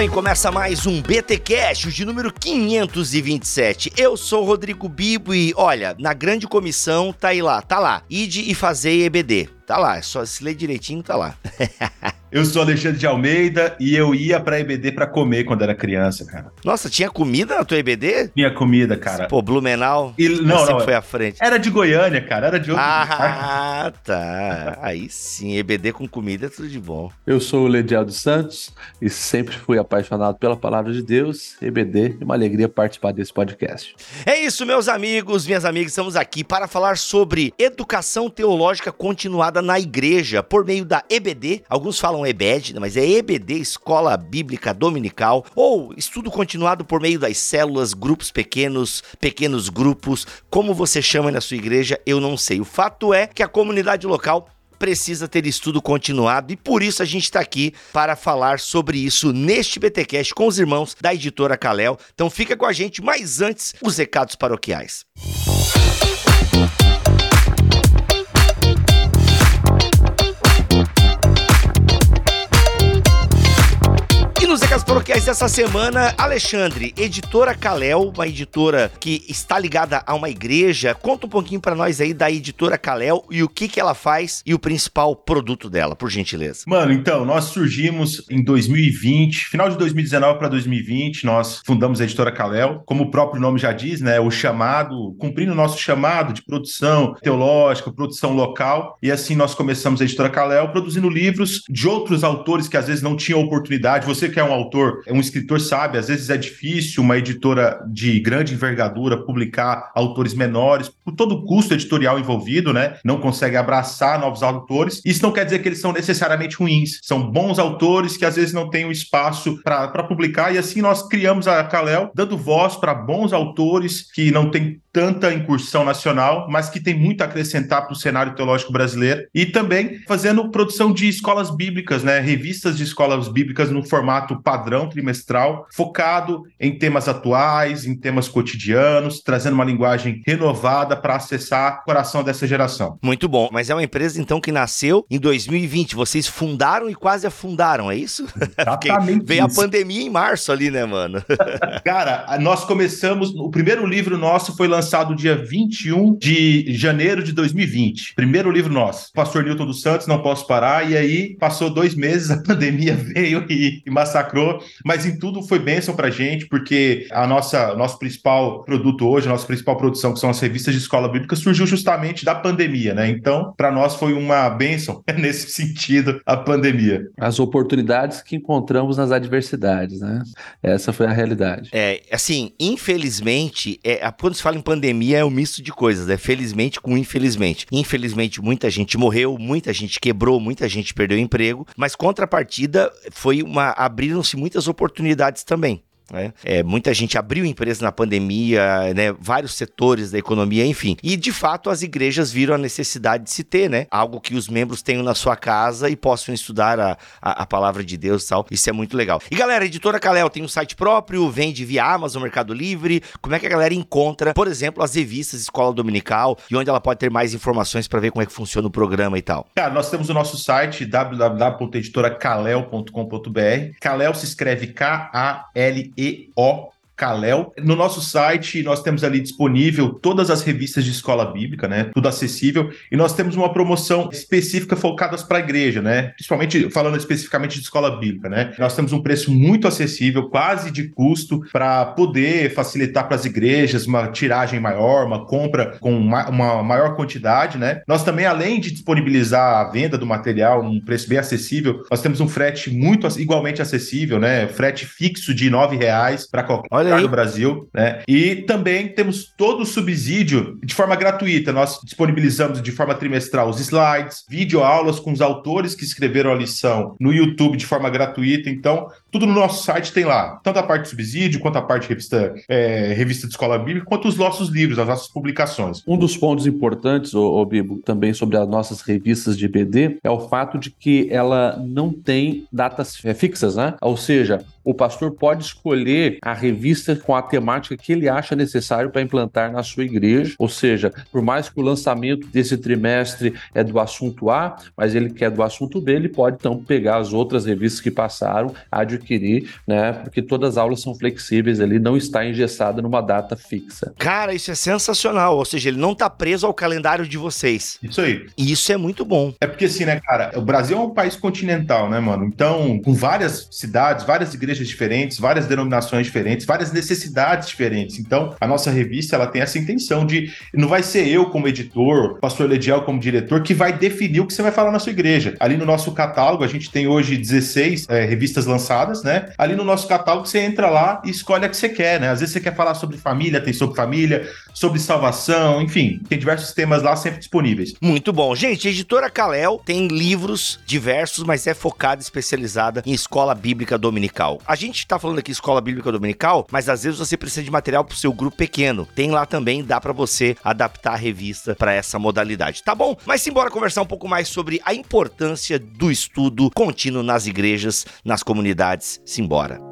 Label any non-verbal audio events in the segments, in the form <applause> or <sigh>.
Bem. Começa mais um BT Cash, de número 527. Eu sou Rodrigo Bibo e, olha, na grande comissão tá aí lá, tá lá. Ide e fazer EBD. Tá lá, é só se ler direitinho, tá lá. <laughs> Eu sou Alexandre de Almeida e eu ia pra EBD pra comer quando era criança, cara. Nossa, tinha comida na tua EBD? Tinha comida, cara. Pô, Blumenau E, não, sempre não, foi à frente. era de Goiânia, cara, era de outro Ah, tá. Aí sim, EBD com comida é tudo de bom. Eu sou o Lediel dos Santos e sempre fui apaixonado pela palavra de Deus. EBD, é uma alegria participar desse podcast. É isso, meus amigos, minhas amigas, estamos aqui para falar sobre educação teológica continuada na igreja por meio da EBD. Alguns falam EBED, mas é EBD, Escola Bíblica Dominical, ou estudo continuado por meio das células, grupos pequenos, pequenos grupos, como você chama na sua igreja, eu não sei. O fato é que a comunidade local precisa ter estudo continuado e por isso a gente está aqui para falar sobre isso neste BTcast com os irmãos da editora Kalel. Então fica com a gente, mas antes, os recados paroquiais. E dessa semana, Alexandre, editora Kalel, uma editora que está ligada a uma igreja. Conta um pouquinho para nós aí da editora Kalel e o que, que ela faz e o principal produto dela, por gentileza. Mano, então, nós surgimos em 2020, final de 2019 para 2020, nós fundamos a editora Kalel, como o próprio nome já diz, né? O chamado, cumprindo o nosso chamado de produção teológica, produção local, e assim nós começamos a editora Kalel, produzindo livros de outros autores que às vezes não tinham oportunidade. Você que é um autor, é um escritor, sabe, às vezes é difícil uma editora de grande envergadura publicar autores menores, por todo o custo editorial envolvido, né? Não consegue abraçar novos autores. Isso não quer dizer que eles são necessariamente ruins, são bons autores que às vezes não têm o espaço para publicar, e assim nós criamos a Kalel, dando voz para bons autores que não têm tanta incursão nacional, mas que tem muito a acrescentar para o cenário teológico brasileiro, e também fazendo produção de escolas bíblicas, né? Revistas de escolas bíblicas no formato padrão trimestral, focado em temas atuais, em temas cotidianos, trazendo uma linguagem renovada para acessar o coração dessa geração. Muito bom, mas é uma empresa então que nasceu em 2020. Vocês fundaram e quase afundaram, é isso? <laughs> Exatamente veio isso. a pandemia em março ali, né, mano? <laughs> Cara, nós começamos. O primeiro livro nosso foi lançado dia 21 de janeiro de 2020. Primeiro livro nosso. Pastor Newton dos Santos, Não Posso Parar. E aí passou dois meses, <laughs> a pandemia veio e, e massacrou. Mas em tudo foi bênção pra gente, porque a nossa nosso principal produto hoje, a nossa principal produção, que são as revistas de escola bíblica, surgiu justamente da pandemia, né? Então, para nós foi uma bênção <laughs> nesse sentido a pandemia. As oportunidades que encontramos nas adversidades, né? Essa foi a realidade. É, assim, infelizmente, é, a- quando se fala em pandemia é um misto de coisas, né? Felizmente com infelizmente. Infelizmente, muita gente morreu, muita gente quebrou, muita gente perdeu emprego, mas contrapartida foi uma. abriram-se muitas oportunidades também. Né? É, muita gente abriu empresa na pandemia, né? Vários setores da economia, enfim. E de fato as igrejas viram a necessidade de se ter, né? Algo que os membros tenham na sua casa e possam estudar a, a, a palavra de Deus e tal. Isso é muito legal. E galera, a editora Kalel tem um site próprio, vende via Amazon, Mercado Livre. Como é que a galera encontra, por exemplo, as revistas Escola Dominical e onde ela pode ter mais informações para ver como é que funciona o programa e tal? Cara, nós temos o nosso site www.editoracalel.com.br. Kalel se escreve K-A-L-E-O. Kalel. No nosso site, nós temos ali disponível todas as revistas de escola bíblica, né? Tudo acessível. E nós temos uma promoção específica focadas para a igreja, né? Principalmente falando especificamente de escola bíblica, né? Nós temos um preço muito acessível, quase de custo, para poder facilitar para as igrejas uma tiragem maior, uma compra com ma- uma maior quantidade, né? Nós também, além de disponibilizar a venda do material num preço bem acessível, nós temos um frete muito igualmente acessível, né? Frete fixo de 9 reais para qualquer Olha lugar do Brasil, né? E também temos todo o subsídio de forma gratuita. Nós disponibilizamos de forma trimestral os slides, videoaulas com os autores que escreveram a lição no YouTube de forma gratuita. Então, Tudo no nosso site tem lá, tanto a parte de subsídio, quanto a parte de revista, é, revista de escola bíblica, quanto os nossos livros, as nossas publicações. Um dos pontos importantes, ô, ô Bibo, também sobre as nossas revistas de BD, é o fato de que ela não tem datas fixas, né? Ou seja, o pastor pode escolher a revista com a temática que ele acha necessário para implantar na sua igreja. Ou seja, por mais que o lançamento desse trimestre é do assunto A, mas ele quer do assunto B, ele pode então pegar as outras revistas que passaram, adquirir, né? Porque todas as aulas são flexíveis, ele não está engessado numa data fixa. Cara, isso é sensacional. Ou seja, ele não está preso ao calendário de vocês. Isso aí. E isso é muito bom. É porque assim, né, cara, o Brasil é um país continental, né, mano? Então, com várias cidades, várias igrejas igrejas diferentes, várias denominações diferentes, várias necessidades diferentes. Então, a nossa revista ela tem essa intenção de não vai ser eu como editor, pastor Lediel como diretor que vai definir o que você vai falar na sua igreja. Ali no nosso catálogo, a gente tem hoje 16 é, revistas lançadas, né? Ali no nosso catálogo você entra lá e escolhe a que você quer, né? Às vezes você quer falar sobre família, tem sobre família, sobre salvação, enfim, tem diversos temas lá sempre disponíveis. Muito bom. Gente, a editora Kalel tem livros diversos, mas é focada, especializada em escola bíblica dominical. A gente tá falando aqui escola bíblica dominical, mas às vezes você precisa de material pro seu grupo pequeno. Tem lá também, dá para você adaptar a revista para essa modalidade, tá bom? Mas simbora conversar um pouco mais sobre a importância do estudo contínuo nas igrejas, nas comunidades. Simbora.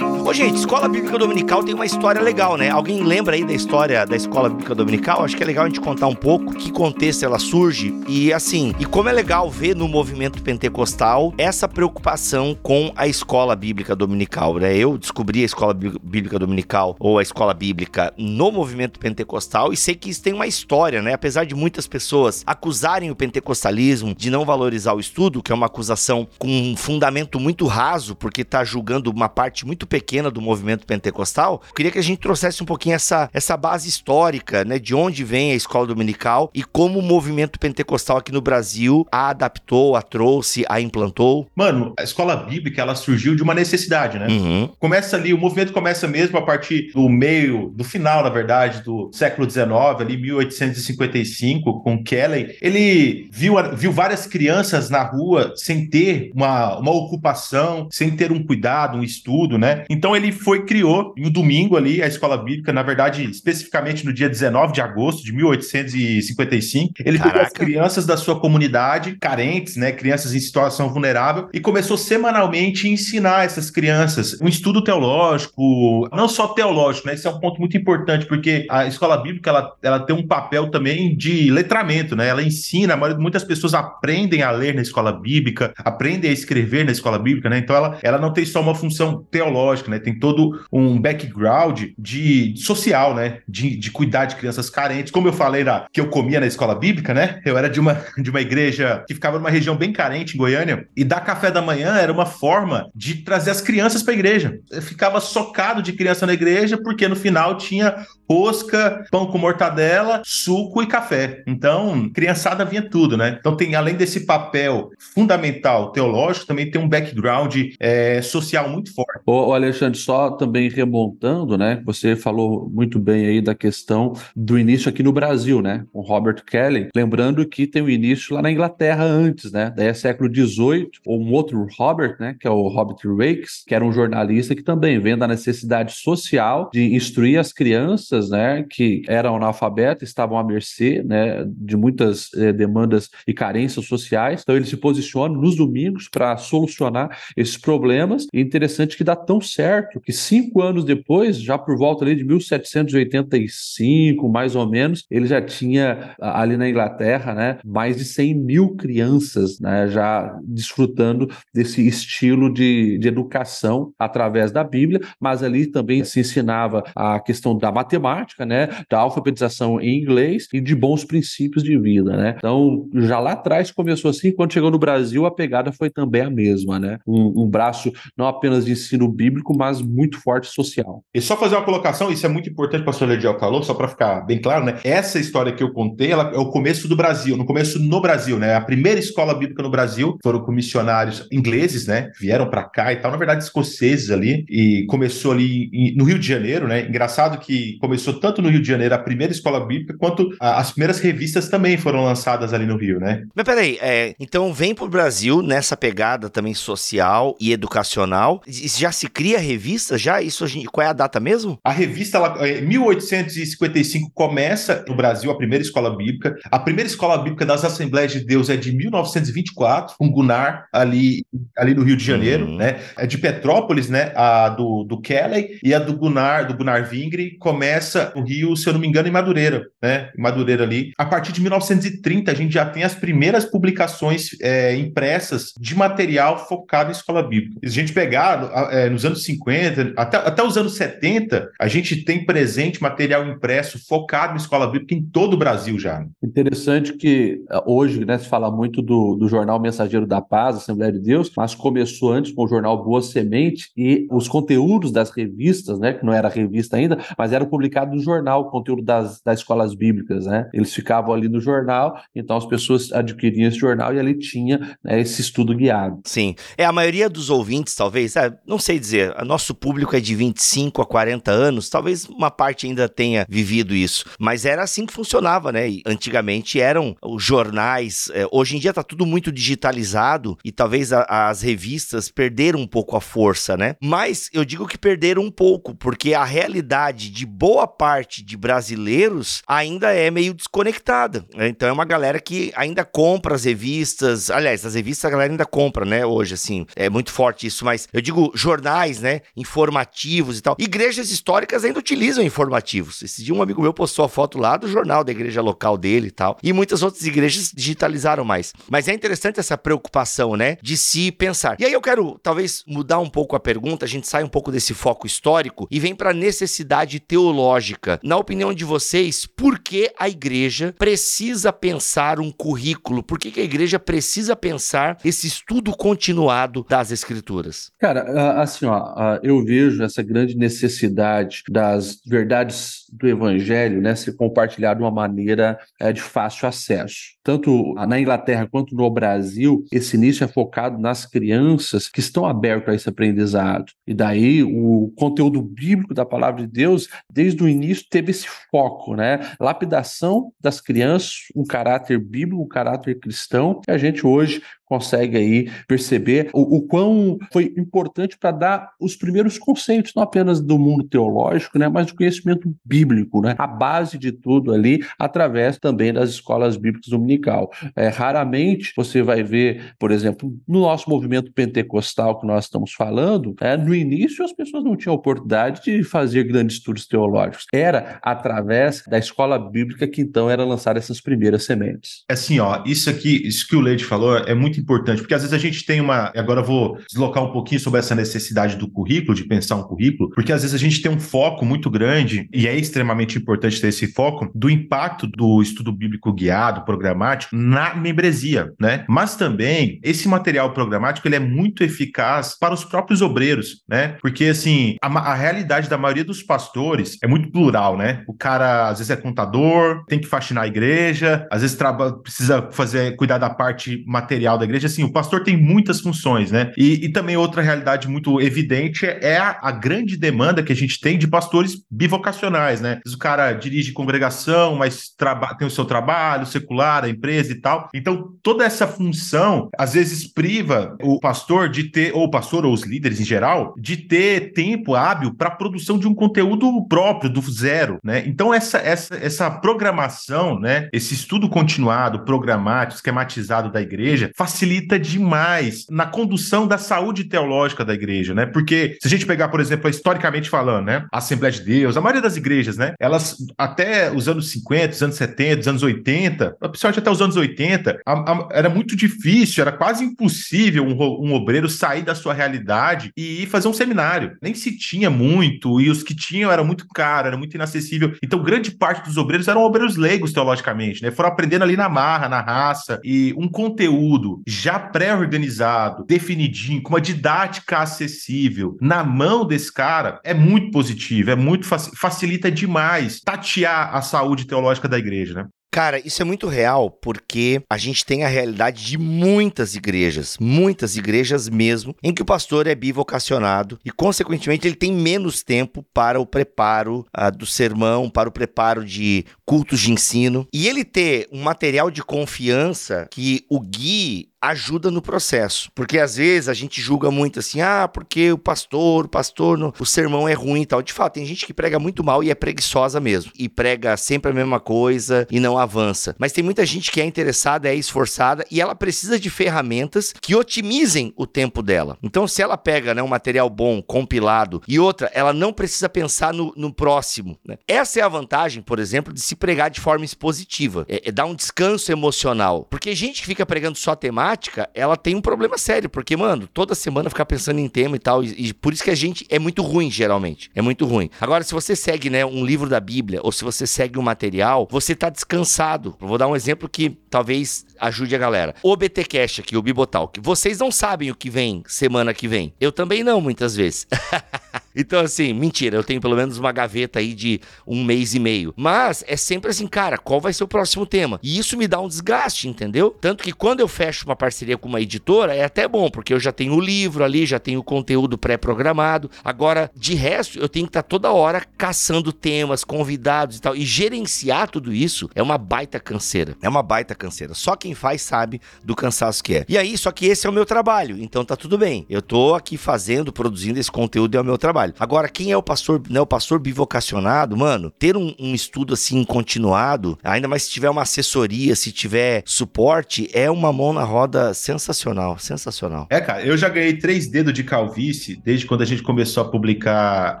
Gente, escola bíblica dominical tem uma história legal, né? Alguém lembra aí da história da escola bíblica dominical? Acho que é legal a gente contar um pouco que contexto ela surge e assim, e como é legal ver no movimento pentecostal essa preocupação com a escola bíblica dominical, né? Eu descobri a escola bíblica dominical ou a escola bíblica no movimento pentecostal e sei que isso tem uma história, né? Apesar de muitas pessoas acusarem o pentecostalismo de não valorizar o estudo, que é uma acusação com um fundamento muito raso, porque está julgando uma parte muito pequena do movimento pentecostal, queria que a gente trouxesse um pouquinho essa, essa base histórica, né, de onde vem a escola dominical e como o movimento pentecostal aqui no Brasil a adaptou, a trouxe, a implantou. Mano, a escola bíblica, ela surgiu de uma necessidade, né? Uhum. Começa ali, o movimento começa mesmo a partir do meio, do final, na verdade, do século XIX, ali 1855, com Kelly. Ele viu, viu várias crianças na rua sem ter uma, uma ocupação, sem ter um cuidado, um estudo, né? Então ele foi, criou, um domingo ali, a escola bíblica, na verdade, especificamente no dia 19 de agosto de 1855. Ele Caraca. pegou as crianças da sua comunidade, carentes, né, crianças em situação vulnerável, e começou semanalmente a ensinar essas crianças um estudo teológico, não só teológico, né, esse é um ponto muito importante, porque a escola bíblica, ela, ela tem um papel também de letramento, né, ela ensina, muitas pessoas aprendem a ler na escola bíblica, aprendem a escrever na escola bíblica, né, então ela, ela não tem só uma função teológica, né, tem todo um background de social, né? De, de cuidar de crianças carentes. Como eu falei na, que eu comia na escola bíblica, né? Eu era de uma, <laughs> de uma igreja que ficava numa região bem carente em Goiânia, e dar café da manhã era uma forma de trazer as crianças para a igreja. Eu ficava socado de criança na igreja, porque no final tinha rosca, pão com mortadela, suco e café. Então, criançada vinha tudo, né? Então, tem além desse papel fundamental teológico, também tem um background é, social muito forte. Ô, Alexandre, só também remontando, né? Você falou muito bem aí da questão do início aqui no Brasil, né? Com Robert Kelly. Lembrando que tem o início lá na Inglaterra antes, né? Daí é século XVIII, ou um outro Robert, né? Que é o Robert Rakes, que era um jornalista que também vendo a necessidade social de instruir as crianças, né? Que eram analfabetas, estavam à mercê, né? De muitas eh, demandas e carências sociais. Então ele se posiciona nos domingos para solucionar esses problemas. E interessante que dá tão certo certo que cinco anos depois, já por volta ali de 1785, mais ou menos, ele já tinha ali na Inglaterra, né, mais de 100 mil crianças, né, já desfrutando desse estilo de, de educação através da Bíblia, mas ali também se ensinava a questão da matemática, né, da alfabetização em inglês e de bons princípios de vida, né. Então, já lá atrás começou assim, quando chegou no Brasil, a pegada foi também a mesma, né, um, um braço não apenas de ensino bíblico, mas muito forte social. E só fazer uma colocação, isso é muito importante senhor Ledial Calou, só para ficar bem claro, né? Essa história que eu contei, ela é o começo do Brasil, no começo no Brasil, né? A primeira escola bíblica no Brasil foram com missionários ingleses, né? Vieram para cá e tal, na verdade escoceses ali, e começou ali no Rio de Janeiro, né? Engraçado que começou tanto no Rio de Janeiro, a primeira escola bíblica, quanto a, as primeiras revistas também foram lançadas ali no Rio, né? Mas peraí, é, então vem pro Brasil nessa pegada também social e educacional. Já se cria revista? Já? Isso a gente, qual é a data mesmo? A revista, ela, em 1855, começa no Brasil a primeira escola bíblica. A primeira escola bíblica das Assembleias de Deus é de 1924, com Gunnar, ali, ali no Rio de Janeiro, uhum. né? É de Petrópolis, né? A do, do Kelly e a do Gunnar, do Gunnar Vingre, começa no Rio, se eu não me engano, em Madureira, né? Em Madureira ali. A partir de 1930, a gente já tem as primeiras publicações é, impressas de material focado em escola bíblica. Se a gente pegar é, nos anos 50, até, até os anos 70, a gente tem presente material impresso focado em escola bíblica em todo o Brasil já. Interessante que é, hoje né, se fala muito do, do jornal Mensageiro da Paz, Assembleia de Deus, mas começou antes com o jornal Boa Semente e os conteúdos das revistas, né, que não era revista ainda, mas eram publicados no jornal, o conteúdo das, das escolas bíblicas, né? Eles ficavam ali no jornal, então as pessoas adquiriam esse jornal e ali tinha né, esse estudo guiado. Sim. É, a maioria dos ouvintes, talvez, é, não sei dizer, nosso público é de 25 a 40 anos, talvez uma parte ainda tenha vivido isso, mas era assim que funcionava, né? E antigamente eram os jornais, é, hoje em dia tá tudo muito digitalizado e talvez a, as revistas perderam um pouco a força, né? Mas eu digo que perderam um pouco, porque a realidade de boa parte de brasileiros ainda é meio desconectada. Né? Então é uma galera que ainda compra as revistas, aliás, as revistas a galera ainda compra, né? Hoje, assim, é muito forte isso, mas eu digo jornais, né? Informativos e tal. Igrejas históricas ainda utilizam informativos. Esse dia um amigo meu postou a foto lá do jornal da igreja local dele e tal. E muitas outras igrejas digitalizaram mais. Mas é interessante essa preocupação, né? De se pensar. E aí eu quero, talvez, mudar um pouco a pergunta, a gente sai um pouco desse foco histórico e vem para a necessidade teológica. Na opinião de vocês, por que a igreja precisa pensar um currículo? Por que, que a igreja precisa pensar esse estudo continuado das escrituras? Cara, assim, ó, eu vejo essa grande necessidade das verdades do evangelho, né, ser compartilhado de uma maneira é, de fácil acesso. Tanto na Inglaterra quanto no Brasil, esse início é focado nas crianças que estão abertas a esse aprendizado. E daí o conteúdo bíblico da palavra de Deus, desde o início, teve esse foco, né? Lapidação das crianças, um caráter bíblico, um caráter cristão, que a gente hoje consegue aí perceber o, o quão foi importante para dar os primeiros conceitos, não apenas do mundo teológico, né, mas do conhecimento bíblico, né, a base de tudo ali, através também das escolas bíblicas dominical. É, raramente você vai ver, por exemplo, no nosso movimento pentecostal que nós estamos falando, é, no início as pessoas não tinham oportunidade de fazer grandes estudos teológicos. Era através da escola bíblica que então era lançar essas primeiras sementes. Assim, ó, isso aqui, isso que o Leite falou é muito muito importante, porque às vezes a gente tem uma. Agora eu vou deslocar um pouquinho sobre essa necessidade do currículo, de pensar um currículo, porque às vezes a gente tem um foco muito grande, e é extremamente importante ter esse foco, do impacto do estudo bíblico guiado, programático, na membresia, né? Mas também esse material programático ele é muito eficaz para os próprios obreiros, né? Porque assim, a, a realidade da maioria dos pastores é muito plural, né? O cara às vezes é contador, tem que faxinar a igreja, às vezes precisa fazer cuidar da parte material da igreja, assim, o pastor tem muitas funções, né? E, e também outra realidade muito evidente é a, a, grande demanda que a gente tem de pastores bivocacionais, né? O cara dirige congregação, mas tem o seu trabalho secular, a empresa e tal. Então, toda essa função, às vezes, priva o pastor de ter, ou o pastor ou os líderes em geral, de ter tempo hábil para a produção de um conteúdo próprio, do zero, né? Então, essa, essa, essa programação, né? Esse estudo continuado, programático, esquematizado da igreja, faz facilita demais na condução da saúde teológica da igreja, né? Porque se a gente pegar, por exemplo, historicamente falando, né? A Assembleia de Deus, a maioria das igrejas, né? Elas, até os anos 50, os anos 70, os anos 80, principalmente até os anos 80, a, a, era muito difícil, era quase impossível um, um obreiro sair da sua realidade e ir fazer um seminário. Nem se tinha muito, e os que tinham era muito caro, era muito inacessível. Então, grande parte dos obreiros eram obreiros leigos teologicamente, né? Foram aprendendo ali na marra, na raça, e um conteúdo já pré-organizado, definidinho, com uma didática acessível, na mão desse cara, é muito positivo, é muito facilita demais tatear a saúde teológica da igreja, né? Cara, isso é muito real porque a gente tem a realidade de muitas igrejas, muitas igrejas mesmo, em que o pastor é bivocacionado e, consequentemente, ele tem menos tempo para o preparo uh, do sermão, para o preparo de cultos de ensino. E ele ter um material de confiança que o guie ajuda no processo. Porque às vezes a gente julga muito assim, ah, porque o pastor, o pastor, no, o sermão é ruim e tal. De fato, tem gente que prega muito mal e é preguiçosa mesmo. E prega sempre a mesma coisa e não avança. Mas tem muita gente que é interessada, é esforçada e ela precisa de ferramentas que otimizem o tempo dela. Então, se ela pega né, um material bom, compilado, e outra, ela não precisa pensar no, no próximo. Né? Essa é a vantagem, por exemplo, de se pregar de forma expositiva. É, é dar um descanso emocional. Porque gente que fica pregando só temática, prática, ela tem um problema sério, porque, mano, toda semana ficar pensando em tema e tal, e, e, por isso que a gente é muito ruim, geralmente. É muito ruim. Agora, se você segue, né, um livro da Bíblia, ou se você segue um material, você tá descansado. Eu vou dar um exemplo que talvez ajude a galera. O BTcast aqui, o Bibotalk. Vocês não sabem o que vem semana que vem. Eu também não, muitas vezes. <laughs> Então, assim, mentira, eu tenho pelo menos uma gaveta aí de um mês e meio. Mas é sempre assim, cara, qual vai ser o próximo tema? E isso me dá um desgaste, entendeu? Tanto que quando eu fecho uma parceria com uma editora, é até bom, porque eu já tenho o livro ali, já tenho o conteúdo pré-programado. Agora, de resto, eu tenho que estar toda hora caçando temas, convidados e tal. E gerenciar tudo isso é uma baita canseira. É uma baita canseira. Só quem faz sabe do cansaço que é. E aí, só que esse é o meu trabalho, então tá tudo bem. Eu tô aqui fazendo, produzindo esse conteúdo é o meu trabalho. Agora, quem é o pastor, né, o pastor bivocacionado, mano, ter um, um estudo assim continuado, ainda mais se tiver uma assessoria, se tiver suporte, é uma mão na roda sensacional, sensacional. É, cara, eu já ganhei três dedos de calvície desde quando a gente começou a publicar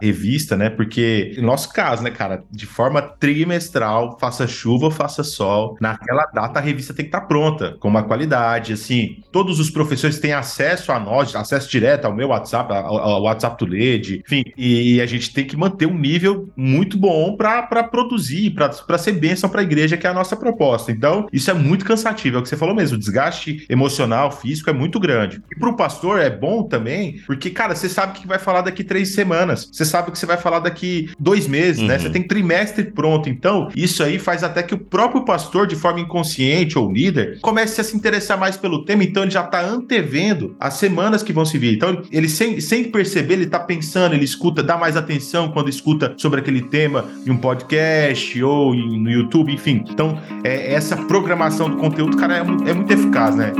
revista, né? Porque, no nosso caso, né, cara, de forma trimestral, faça chuva, faça sol, naquela data a revista tem que estar tá pronta, com uma qualidade, assim, todos os professores têm acesso a nós, acesso direto ao meu WhatsApp, ao, WhatsApp do LED, enfim, e a gente tem que manter um nível muito bom para produzir, para ser bênção para a igreja, que é a nossa proposta. Então, isso é muito cansativo, é o que você falou mesmo, o desgaste emocional, físico é muito grande. E para o pastor é bom também, porque, cara, você sabe que vai falar daqui três semanas, você sabe que você vai falar daqui dois meses, uhum. né? Você uhum. tem trimestre pronto. Então, isso aí faz até que o próprio pastor, de forma inconsciente ou líder, comece a se interessar mais pelo tema, então ele já está antevendo as semanas que vão se vir. Então, ele sem, sem perceber, ele está pensando, ele escuta, dá mais atenção quando escuta sobre aquele tema em um podcast ou no YouTube, enfim. Então, é, essa programação do conteúdo, cara, é, é muito eficaz, né?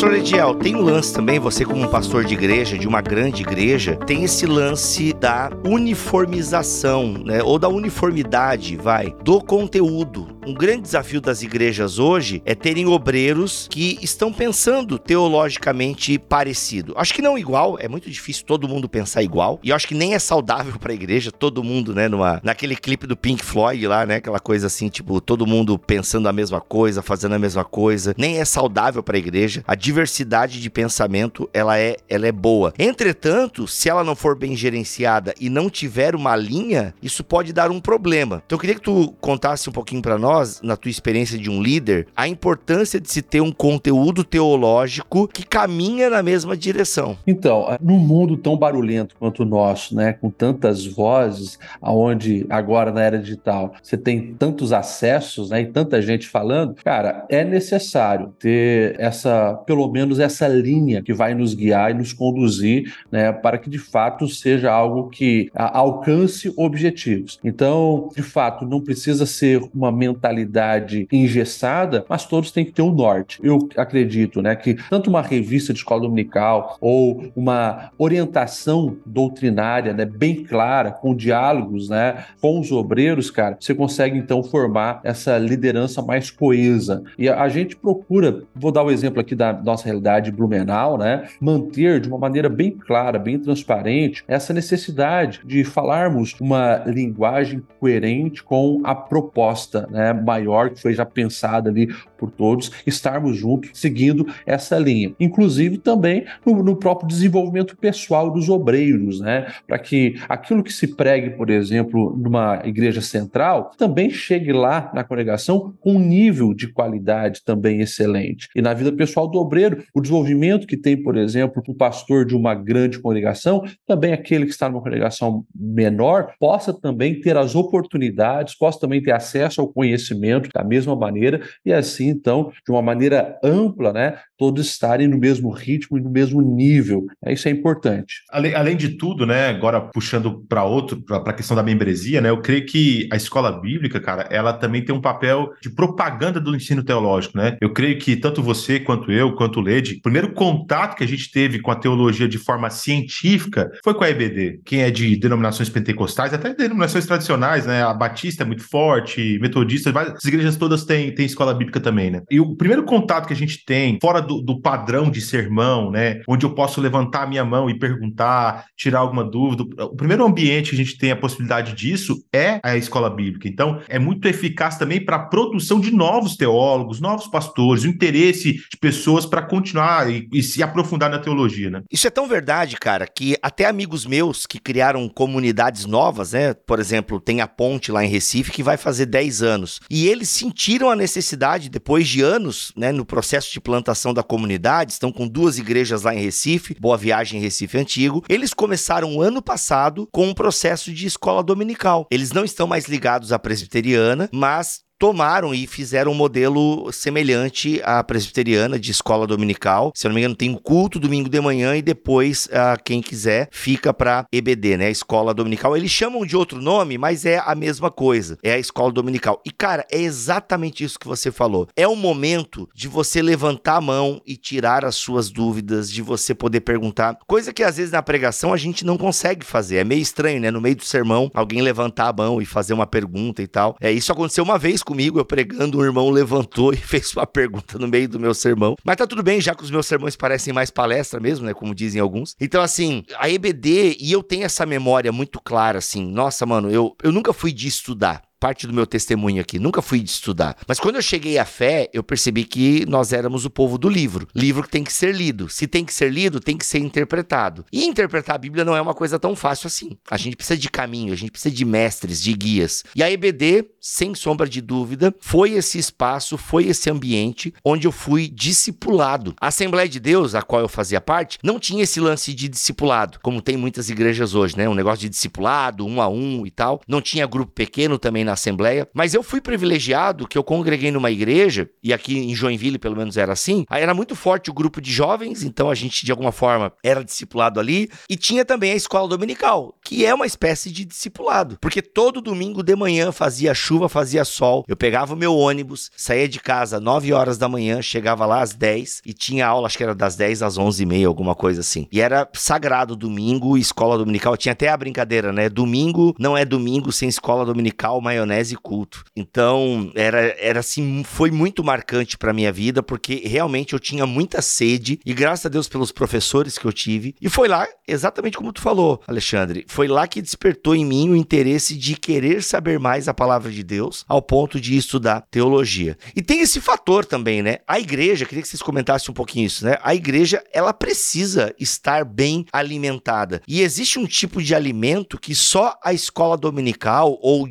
Pastor Ediel, tem um lance também, você como um pastor de igreja, de uma grande igreja, tem esse lance da uniformização, né? Ou da uniformidade, vai, do conteúdo. Um grande desafio das igrejas hoje é terem obreiros que estão pensando teologicamente parecido. Acho que não igual, é muito difícil todo mundo pensar igual. E acho que nem é saudável para a igreja todo mundo, né, numa naquele clipe do Pink Floyd lá, né, aquela coisa assim, tipo, todo mundo pensando a mesma coisa, fazendo a mesma coisa. Nem é saudável para a igreja. A diversidade de pensamento, ela é, ela é boa. Entretanto, se ela não for bem gerenciada e não tiver uma linha, isso pode dar um problema. Então eu queria que tu contasse um pouquinho para nós, na tua experiência de um líder, a importância de se ter um conteúdo teológico que caminha na mesma direção. Então, num mundo tão barulhento quanto o nosso, né, com tantas vozes, aonde agora na era digital você tem tantos acessos, né, e tanta gente falando, cara, é necessário ter essa pelo pelo menos essa linha que vai nos guiar e nos conduzir né, para que de fato seja algo que alcance objetivos. Então, de fato, não precisa ser uma mentalidade engessada, mas todos têm que ter um norte. Eu acredito né, que tanto uma revista de escola dominical ou uma orientação doutrinária né, bem clara, com diálogos né, com os obreiros, cara, você consegue então formar essa liderança mais coesa. E a, gente procura, vou dar o um exemplo aqui da nossa realidade blumenau, né, manter de uma maneira bem clara, bem transparente, essa necessidade de falarmos uma linguagem coerente com a proposta né, maior que foi já pensada ali por todos, estarmos juntos, seguindo essa linha. Inclusive também no, no próprio desenvolvimento pessoal dos obreiros, né? Para que aquilo que se pregue, por exemplo, numa igreja central, também chegue lá na congregação com um nível de qualidade também excelente. E na vida pessoal do obreiro, o desenvolvimento que tem, por exemplo, o pastor de uma grande congregação, também aquele que está numa congregação menor, possa também ter as oportunidades, possa também ter acesso ao conhecimento da mesma maneira, e assim, então, de uma maneira ampla, né, todos estarem no mesmo ritmo e no mesmo nível. É, isso é importante. Além, além de tudo, né, agora puxando para outro, para a questão da membresia, né, eu creio que a escola bíblica, cara, ela também tem um papel de propaganda do ensino teológico, né? Eu creio que tanto você quanto eu, quanto Lede, o primeiro contato que a gente teve com a teologia de forma científica foi com a EBD. Quem é de denominações pentecostais, até denominações tradicionais, né? A Batista é muito forte, Metodista, as igrejas todas têm, têm escola bíblica também, né? E o primeiro contato que a gente tem, fora do, do padrão de sermão, né? Onde eu posso levantar a minha mão e perguntar, tirar alguma dúvida. O primeiro ambiente que a gente tem a possibilidade disso é a escola bíblica. Então, é muito eficaz também para a produção de novos teólogos, novos pastores, o interesse de pessoas para continuar e, e, se aprofundar na teologia, né? Isso é tão verdade, cara, que até amigos meus que criaram comunidades novas, né? Por exemplo, tem a Ponte lá em Recife que vai fazer 10 anos. E eles sentiram a necessidade, depois de anos, né, no processo de plantação da comunidade, estão com duas igrejas lá em Recife, Boa Viagem em Recife Antigo. Eles começaram ano passado com um processo de escola dominical. Eles não estão mais ligados à presbiteriana, mas tomaram e fizeram um modelo semelhante à presbiteriana de escola dominical. Se eu não me engano, tem um culto domingo de manhã e depois, uh, quem quiser, fica para EBD, né? Escola dominical. Eles chamam de outro nome, mas é a mesma coisa. É a escola dominical. E, cara, é exatamente isso que você falou. É o momento de você levantar a mão e tirar as suas dúvidas, de você poder perguntar. Coisa que às vezes na pregação a gente não consegue fazer. É meio estranho, né? No meio do sermão, alguém levantar a mão e fazer uma pergunta e tal. É, isso aconteceu uma vez comigo, eu pregando, um irmão levantou <laughs> e fez uma pergunta no meio do meu sermão. Mas tá tudo bem, já que os meus sermões parecem mais palestra mesmo, né? Como dizem alguns. Então, assim, a EBD, e eu tenho essa memória muito clara, assim, nossa, mano, eu, eu nunca fui de estudar parte do meu testemunho aqui. Nunca fui estudar. Mas quando eu cheguei à fé, eu percebi que nós éramos o povo do livro. Livro que tem que ser lido. Se tem que ser lido, tem que ser interpretado. E interpretar a Bíblia não é uma coisa tão fácil assim. A gente precisa de caminho, a gente precisa de mestres, de guias. E a EBD, sem sombra de dúvida, foi esse espaço, foi esse ambiente onde eu fui discipulado. A Assembleia de Deus, a qual eu fazia parte, não tinha esse lance de discipulado, como tem muitas igrejas hoje, né? Um negócio de discipulado, um a um e tal. Não tinha grupo pequeno também na Assembleia, mas eu fui privilegiado que eu congreguei numa igreja, e aqui em Joinville pelo menos era assim, aí era muito forte o grupo de jovens, então a gente de alguma forma era discipulado ali, e tinha também a escola dominical, que é uma espécie de discipulado, porque todo domingo de manhã fazia chuva, fazia sol, eu pegava o meu ônibus, saía de casa às 9 horas da manhã, chegava lá às 10 e tinha aula, acho que era das 10 às 11 e meia, alguma coisa assim. E era sagrado domingo, escola dominical, tinha até a brincadeira, né? Domingo não é domingo sem escola dominical, maionese culto. Então, era, era assim, foi muito marcante para minha vida, porque realmente eu tinha muita sede, e graças a Deus pelos professores que eu tive, e foi lá, exatamente como tu falou, Alexandre, foi lá que despertou em mim o interesse de querer saber mais a palavra de Deus, ao ponto de estudar teologia. E tem esse fator também, né? A igreja, queria que vocês comentassem um pouquinho isso, né? A igreja, ela precisa estar bem alimentada. E existe um tipo de alimento que só a escola dominical ou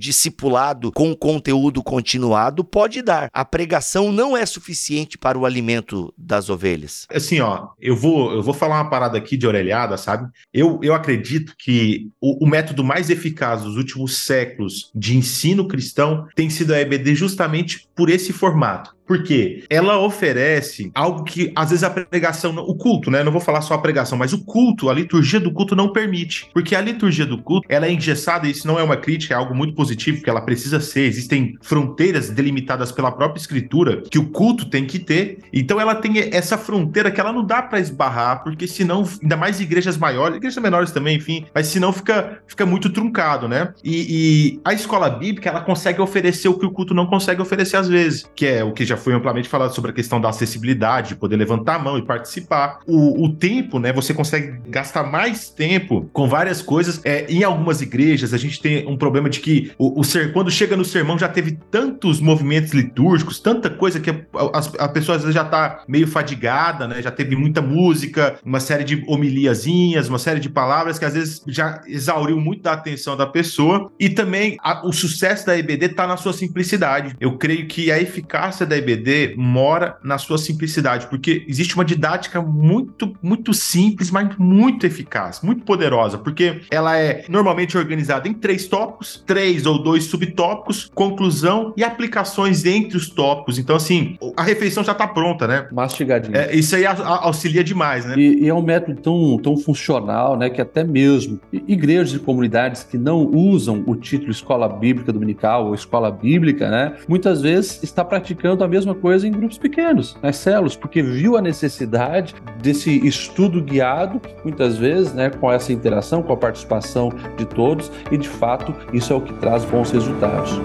com conteúdo continuado pode dar. A pregação não é suficiente para o alimento das ovelhas. Assim, ó, eu vou, eu vou falar uma parada aqui de orelhada, sabe? Eu, eu acredito que o, o método mais eficaz dos últimos séculos de ensino cristão tem sido a EBD justamente por esse formato. Porque ela oferece algo que às vezes a pregação, o culto, né? Não vou falar só a pregação, mas o culto, a liturgia do culto não permite. Porque a liturgia do culto, ela é engessada, e isso não é uma crítica, é algo muito positivo, que ela precisa ser. Existem fronteiras delimitadas pela própria escritura que o culto tem que ter. Então ela tem essa fronteira que ela não dá para esbarrar, porque senão, ainda mais igrejas maiores, igrejas menores também, enfim, mas senão fica, fica muito truncado, né? E, e a escola bíblica, ela consegue oferecer o que o culto não consegue oferecer às vezes, que é o que já foi amplamente falado sobre a questão da acessibilidade, de poder levantar a mão e participar. O, o tempo, né? Você consegue gastar mais tempo com várias coisas. É, em algumas igrejas, a gente tem um problema de que o, o ser, quando chega no sermão já teve tantos movimentos litúrgicos, tanta coisa que a, a, a pessoa às vezes já tá meio fadigada, né? Já teve muita música, uma série de homiliazinhas, uma série de palavras que às vezes já exauriu muito da atenção da pessoa. E também a, o sucesso da EBD está na sua simplicidade. Eu creio que a eficácia da EBD mora na sua simplicidade, porque existe uma didática muito, muito simples, mas muito eficaz, muito poderosa, porque ela é normalmente organizada em três tópicos, três ou dois subtópicos, conclusão e aplicações entre os tópicos. Então, assim, a refeição já está pronta, né? Mastigadinho. É, isso aí auxilia demais, né? E, e, é um método tão, tão funcional, né, que até mesmo igrejas e comunidades que não usam o título escola bíblica dominical ou escola bíblica, né, muitas vezes está praticando a mesma coisa em grupos pequenos, nas células, porque viu a necessidade desse estudo guiado, muitas vezes, né, com essa interação, com a participação de todos, e de fato isso é o que traz bons resultados.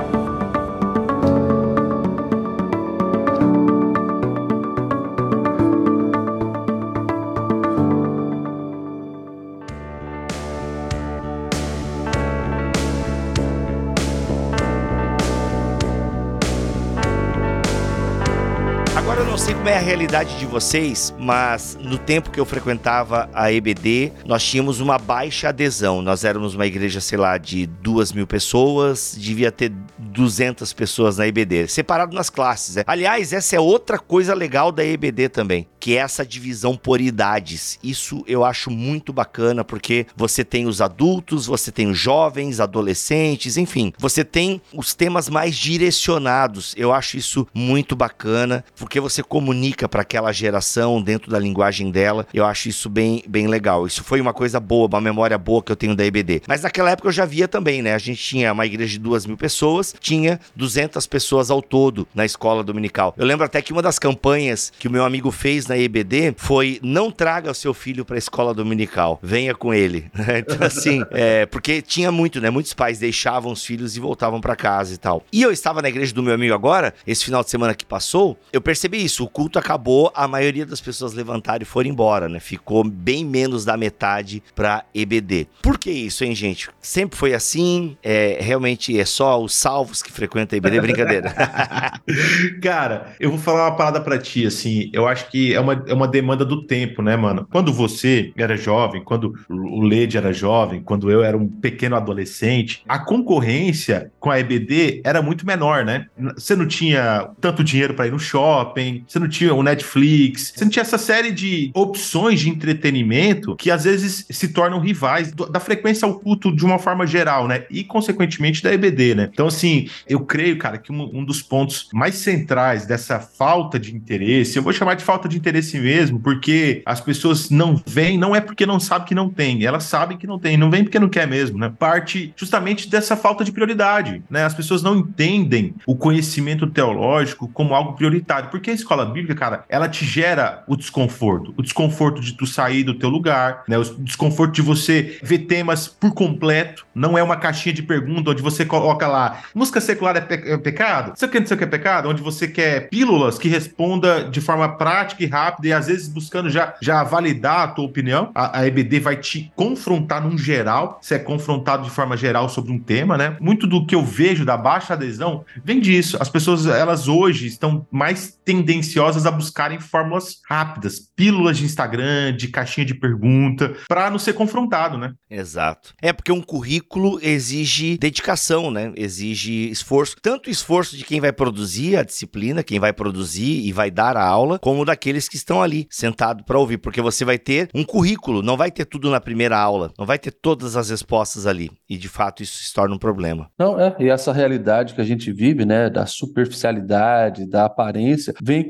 Realidade de vocês, mas no tempo que eu frequentava a EBD, nós tínhamos uma baixa adesão. Nós éramos uma igreja, sei lá, de duas mil pessoas, devia ter 200 pessoas na EBD, separado nas classes. Né? Aliás, essa é outra coisa legal da EBD também, que é essa divisão por idades. Isso eu acho muito bacana, porque você tem os adultos, você tem os jovens, adolescentes, enfim, você tem os temas mais direcionados. Eu acho isso muito bacana, porque você comunica comunica para aquela geração dentro da linguagem dela. Eu acho isso bem, bem legal. Isso foi uma coisa boa, uma memória boa que eu tenho da EBD. Mas naquela época eu já via também, né? A gente tinha uma igreja de duas mil pessoas, tinha 200 pessoas ao todo na escola dominical. Eu lembro até que uma das campanhas que o meu amigo fez na EBD foi não traga o seu filho para a escola dominical, venha com ele. <laughs> então assim, é, porque tinha muito, né? Muitos pais deixavam os filhos e voltavam para casa e tal. E eu estava na igreja do meu amigo agora, esse final de semana que passou, eu percebi isso. O culto acabou, a maioria das pessoas levantaram e foram embora, né? Ficou bem menos da metade para EBD. Por que isso, hein, gente? Sempre foi assim? É, realmente é só os salvos que frequentam a EBD? Brincadeira. <laughs> Cara, eu vou falar uma parada para ti, assim, eu acho que é uma, é uma demanda do tempo, né, mano? Quando você era jovem, quando o Led era jovem, quando eu era um pequeno adolescente, a concorrência com a EBD era muito menor, né? Você não tinha tanto dinheiro para ir no shopping, você não tinha o Netflix, você não tinha essa série de opções de entretenimento que às vezes se tornam rivais da frequência ao culto de uma forma geral, né? E, consequentemente, da EBD, né? Então, assim, eu creio, cara, que um, um dos pontos mais centrais dessa falta de interesse, eu vou chamar de falta de interesse mesmo, porque as pessoas não vêm, não é porque não sabem que não tem, elas sabem que não tem, não vem porque não quer mesmo, né? Parte justamente dessa falta de prioridade, né? As pessoas não entendem o conhecimento teológico como algo prioritário, porque a escola bíblica cara, ela te gera o desconforto. O desconforto de tu sair do teu lugar, né? O desconforto de você ver temas por completo. Não é uma caixinha de pergunta onde você coloca lá, música secular é, pe é pecado? Você quer dizer que é pecado? Onde você quer pílulas que responda de forma prática e rápida e às vezes buscando já, já validar a tua opinião. A, a EBD vai te confrontar num geral, você é confrontado de forma geral sobre um tema, né? Muito do que eu vejo da baixa adesão vem disso. As pessoas, elas hoje estão mais tendenciosas a buscarem fórmulas rápidas, pílulas de Instagram, de caixinha de pergunta, para não ser confrontado, né? Exato. É porque um currículo exige dedicação, né? Exige esforço, tanto esforço de quem vai produzir a disciplina, quem vai produzir e vai dar a aula, como daqueles que estão ali sentado para ouvir, porque você vai ter um currículo, não vai ter tudo na primeira aula, não vai ter todas as respostas ali, e de fato isso se torna um problema. Não, é, e essa realidade que a gente vive, né, da superficialidade, da aparência, vem vem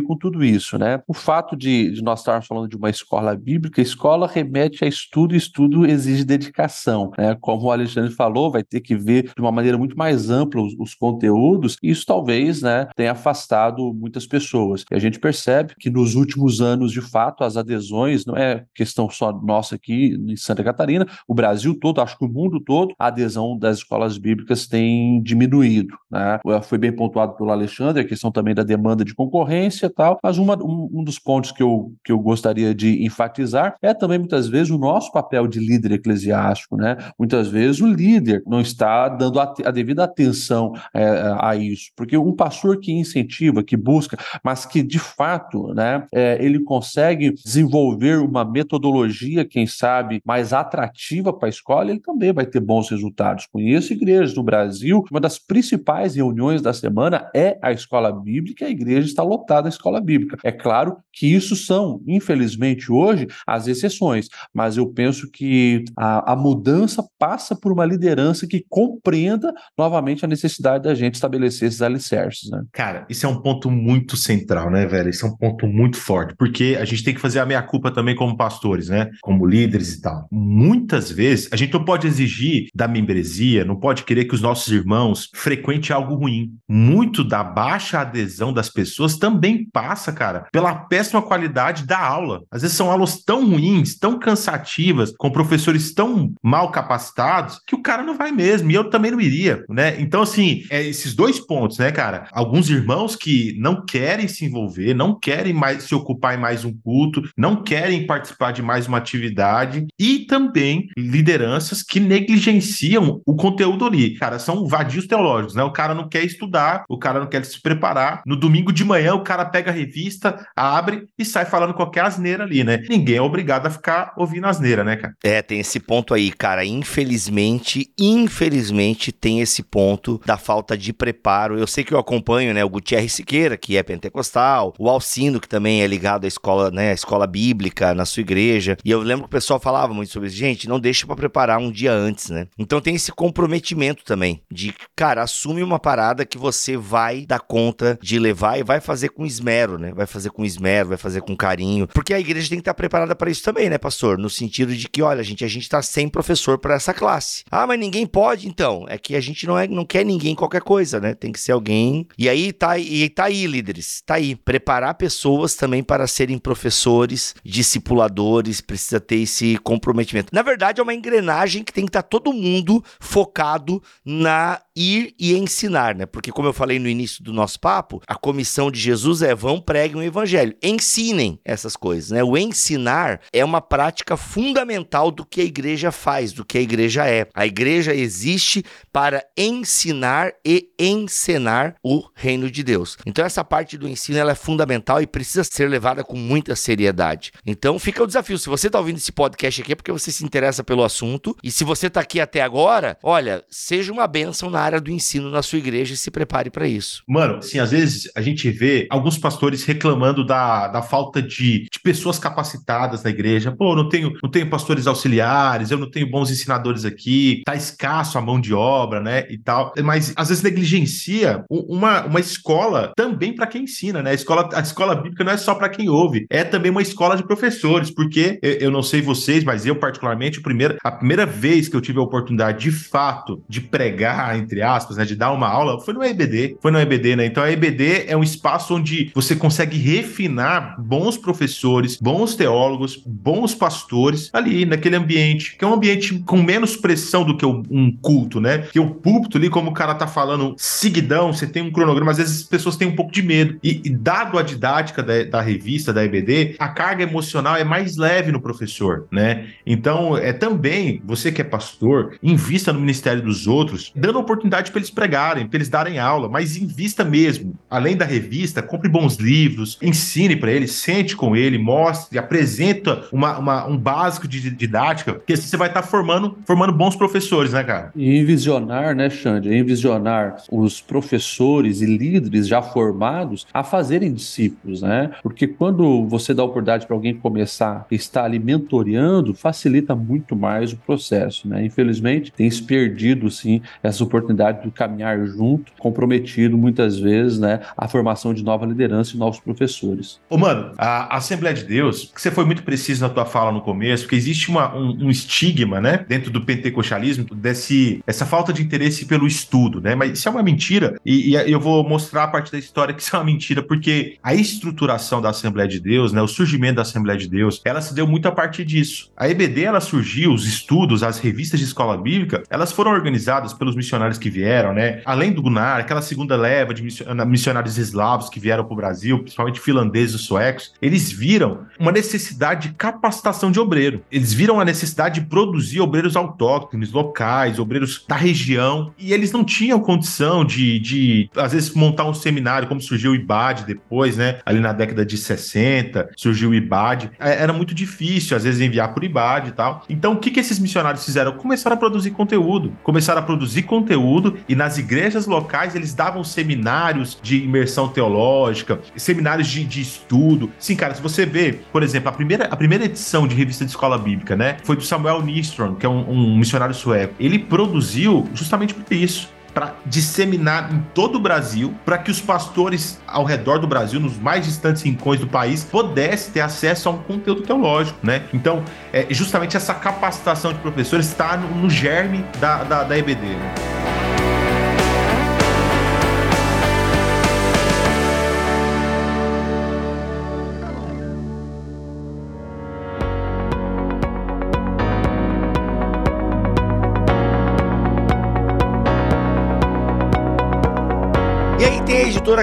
contribuir com tudo isso, né? O fato de, de nós estarmos falando de uma escola bíblica, escola remete a estudo, e estudo exige dedicação, né? Como o Alexandre falou, vai ter que ver de uma maneira muito mais ampla os, os conteúdos, isso talvez, né, tenha afastado muitas pessoas. E a gente percebe que nos últimos anos, de fato, as adesões, não é questão só nossa aqui em Santa Catarina, o Brasil todo, acho que o mundo todo, a adesão das escolas bíblicas tem diminuído, né? Foi bem pontuado pelo Alexandre, a questão também da demanda de concorrência e tal, mas uma, um, um dos pontos que eu, que eu gostaria de enfatizar é também, muitas vezes, o nosso papel de líder eclesiástico, né? Muitas vezes o líder não está dando a, a devida atenção é, a isso, porque um pastor que incentiva, que busca, mas que de fato, né, é, ele consegue desenvolver uma metodologia, quem sabe, mais atrativa para a escola, ele também vai ter bons resultados. Conheço igrejas no Brasil, uma das principais reuniões da semana é a escola bíblica, a igreja está lotada escola bíblica. É claro que isso são, infelizmente, hoje, as exceções, mas eu penso que a, a mudança passa por uma liderança que compreenda novamente a necessidade da gente estabelecer esses alicerces. Né? Cara, isso é um ponto muito central, né, velho? Isso é um ponto muito forte, porque a gente tem que fazer a meia-culpa também como pastores, né? Como líderes e tal. Muitas vezes, a gente não pode exigir da membresia, não pode querer que os nossos irmãos frequentem algo ruim. Muito da baixa adesão das pessoas também passa, cara, pela péssima qualidade da aula. Às vezes são aulas tão ruins, tão cansativas, com professores tão mal capacitados, que o cara não vai mesmo, e eu também não iria, né? Então, assim, é esses dois pontos, né, cara? Alguns irmãos que não querem se envolver, não querem mais se ocupar em mais um culto, não querem participar de mais uma atividade, e também lideranças que negligenciam o conteúdo ali. Cara, são vadios teológicos, né? O cara não quer estudar, o cara não quer se preparar. No domingo de manhã, o cara pega a revista, abre e sai falando qualquer asneira ali, né? Ninguém é obrigado a ficar ouvindo asneira, né, cara? É, tem esse ponto aí, cara. Infelizmente, infelizmente, tem esse ponto da falta de preparo. Eu sei que eu acompanho, né, o Gutierrez Siqueira, que é pentecostal, o Alcino, que também é ligado à escola, né, à escola bíblica na sua igreja. E eu lembro que o pessoal falava muito sobre isso. Gente, não deixa para preparar um dia antes, né? Então tem esse comprometimento também de, cara, assume uma parada que você vai dar conta de levar e vai fazer com esmero, né? Vai fazer com esmero, vai fazer com carinho. Porque a igreja tem que estar preparada para isso também, né, pastor? No sentido de que, olha, gente, a gente tá sem professor para essa classe. Ah, mas ninguém pode, então. É que a gente não, é, não quer ninguém qualquer coisa, né? Tem que ser alguém. E aí tá, e tá aí, líderes. Tá aí. Preparar pessoas também para serem professores, discipuladores, precisa ter esse comprometimento. Na verdade, é uma engrenagem que tem que estar tá todo mundo focado na ir e ensinar, né? Porque como eu falei no início do nosso papo, a comissão de Jesus é vão preguem o evangelho, ensinem essas coisas, né? O ensinar é uma prática fundamental do que a igreja faz, do que a igreja é. A igreja existe para ensinar e encenar o reino de Deus. Então essa parte do ensino ela é fundamental e precisa ser levada com muita seriedade. Então fica o desafio, se você está ouvindo esse podcast aqui é porque você se interessa pelo assunto e se você está aqui até agora, olha, seja uma bênção na área do ensino na sua igreja e se prepare para isso. Mano, assim, às vezes a gente vê alguns pastores reclamando da, da falta de, de pessoas capacitadas na igreja. Pô, não tenho, não tenho pastores auxiliares, eu não tenho bons ensinadores aqui, tá escasso a mão de obra, né, e tal. Mas às vezes negligencia uma, uma escola também para quem ensina, né? A escola, a escola bíblica não é só para quem ouve, é também uma escola de professores, porque eu, eu não sei vocês, mas eu particularmente, a primeira, a primeira vez que eu tive a oportunidade de fato de pregar, entre aspas, né, de dar uma aula, foi no EBD. Foi no EBD, né? Então a EBD é um espaço onde você consegue refinar bons professores, bons teólogos, bons pastores ali naquele ambiente, que é um ambiente com menos pressão do que um culto, né? Que o púlpito ali, como o cara tá falando seguidão, você tem um cronograma, às vezes as pessoas têm um pouco de medo. E, e dado a didática da, da revista, da EBD, a carga emocional é mais leve no professor, né? Então, é também, você que é pastor, invista no ministério dos outros, dando oportunidade para eles pregarem, para eles darem aula, mas invista mesmo. Além da revista, compre bons livros, ensine para ele, sente com ele, mostre, apresenta uma, uma, um básico de didática, porque assim você vai estar tá formando, formando bons professores, né, cara? E envisionar, né, Xande? Envisionar os professores e líderes já formados a fazerem discípulos, né? Porque quando você dá oportunidade para alguém começar a estar ali mentoreando, facilita muito mais o processo, né? Infelizmente, tem se perdido, sim, essa oportunidade de caminhar junto, comprometido muitas vezes, né, a formação de nova liderança e novos professores. Ô, mano, a Assembleia de Deus, que você foi muito preciso na tua fala no começo, porque existe uma, um, um, estigma, né, dentro do pentecostalismo, desse, essa falta de interesse pelo estudo, né? Mas isso é uma mentira, e, e eu vou mostrar a parte da história que isso é uma mentira, porque a estruturação da Assembleia de Deus, né, o surgimento da Assembleia de Deus, ela se deu muito a partir disso. A EBD, ela surgiu, os estudos, as revistas de escola bíblica, elas foram organizadas pelos missionários que vieram, né? Além do Gunnar, aquela segunda leva de missionários eslavos que vieram para o Brasil, principalmente finlandeses e suecos, eles viram uma necessidade de capacitação de obreiro. Eles viram a necessidade de produzir obreiros autóctones, locais, obreiros da região, e eles não tinham condição de, de às vezes, montar um seminário, como surgiu o IBAD depois, né? Ali na década de 60, surgiu o IBAD. É, era muito difícil, às vezes, enviar por IBAD e tal. Então, o que, que esses missionários fizeram? Começaram a produzir conteúdo. Começaram a produzir conteúdo e nas igrejas locais eles davam seminários de imersão teológica, seminários de, de estudo. Sim, cara, se você vê, por exemplo, a primeira, a primeira edição de revista de escola bíblica, né? Foi do Samuel Nistrom, que é um, um missionário sueco. Ele produziu justamente por isso para disseminar em todo o Brasil, para que os pastores ao redor do Brasil, nos mais distantes rincões do país, pudessem ter acesso a um conteúdo teológico, né? Então, é, justamente essa capacitação de professores está no, no germe da, da, da EBD, né?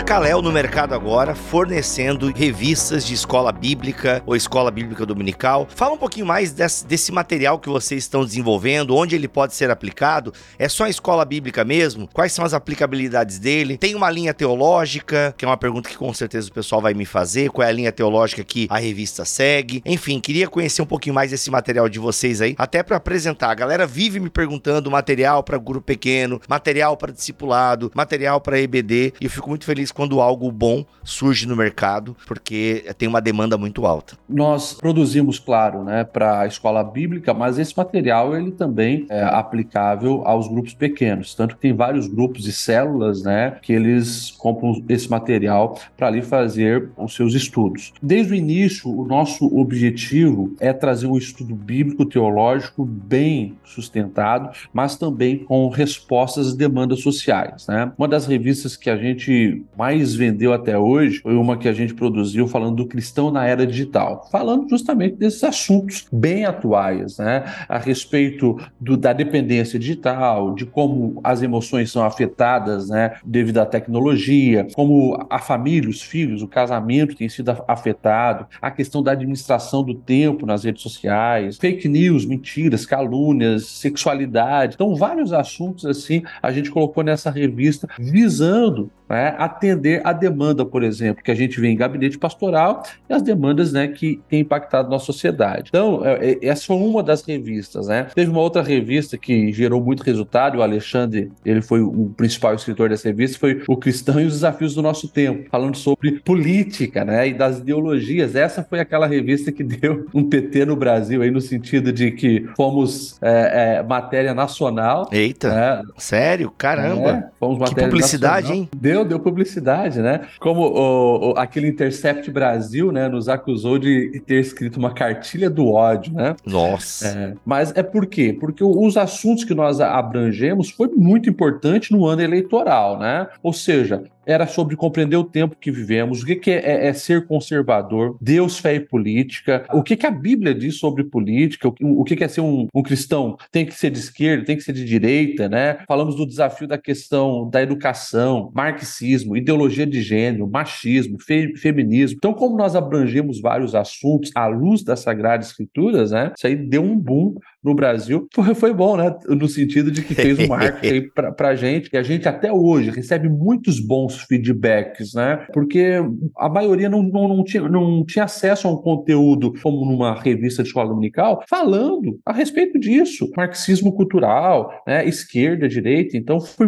Calel no mercado agora, fornecendo revistas de escola bíblica ou escola bíblica dominical. Fala um pouquinho mais desse, desse, material que vocês estão desenvolvendo, onde ele pode ser aplicado. É só a escola bíblica mesmo? Quais são as aplicabilidades dele? Tem uma linha teológica, que é uma pergunta que com certeza o pessoal vai me fazer. Qual é a linha teológica que a revista segue? Enfim, queria conhecer um pouquinho mais desse material de vocês aí, até para apresentar. A galera vive me perguntando material para grupo pequeno, material para discipulado, material para EBD, e eu fico muito feliz quando algo bom surge no mercado, porque tem uma demanda muito alta. Nós produzimos, claro, né, para a escola bíblica, mas esse material ele também é aplicável aos grupos pequenos, tanto que tem vários grupos e células, né, que eles compram esse material para ali fazer os seus estudos. Desde o início, o nosso objetivo é trazer um estudo bíblico teológico bem sustentado, mas também com respostas às demandas sociais, né? Uma das revistas que a gente mais vendeu até hoje foi uma que a gente produziu falando do cristão na era digital, falando justamente desses assuntos bem atuais, né? A respeito do, da dependência digital, de como as emoções são afetadas, né? Devido à tecnologia, como a família, os filhos, o casamento tem sido afetado, a questão da administração do tempo nas redes sociais, fake news, mentiras, calúnias, sexualidade. Então, vários assuntos assim a gente colocou nessa revista visando né, atender a demanda, por exemplo, que a gente vê em gabinete pastoral e as demandas né, que têm impactado na sociedade. Então, é, é, essa foi uma das revistas. Né? Teve uma outra revista que gerou muito resultado, o Alexandre, ele foi o principal escritor dessa revista, foi O Cristão e os Desafios do Nosso Tempo, falando sobre política né, e das ideologias. Essa foi aquela revista que <laughs> deu um PT no Brasil, aí, no sentido de que fomos é, é, matéria nacional. Eita, né? sério? Caramba! É, fomos matéria que publicidade, nacional. hein? Deu, deu publicidade, né? Como o, o, aquele Intercept Brasil, né, nos acusou de ter escrito uma cartilha do ódio, né? Nossa. É, mas é por quê? Porque os assuntos que nós abrangemos foi muito importante no ano eleitoral, né? Ou seja, era sobre compreender o tempo que vivemos, o que, que é, é, é, ser conservador, Deus, fé e política, o que, que a Bíblia diz sobre política, o, o que, que é ser um, um, cristão, tem que ser de esquerda, tem que ser de direita, né? Falamos do desafio da questão da educação, marxismo, ideologia de gênero, machismo, fe, feminismo. Então, como nós abrangemos vários assuntos à luz das Sagradas Escrituras, né? Isso aí deu um boom no Brasil. Foi, foi bom, né? No sentido de que fez um marketing <laughs> para pra gente, e a gente até hoje recebe muitos bons feedbacks, né? Porque a maioria não, não, não, tinha, não tinha acesso a um conteúdo como numa revista de escola dominical falando a respeito disso, marxismo cultural, né? esquerda, direita. Então, foi,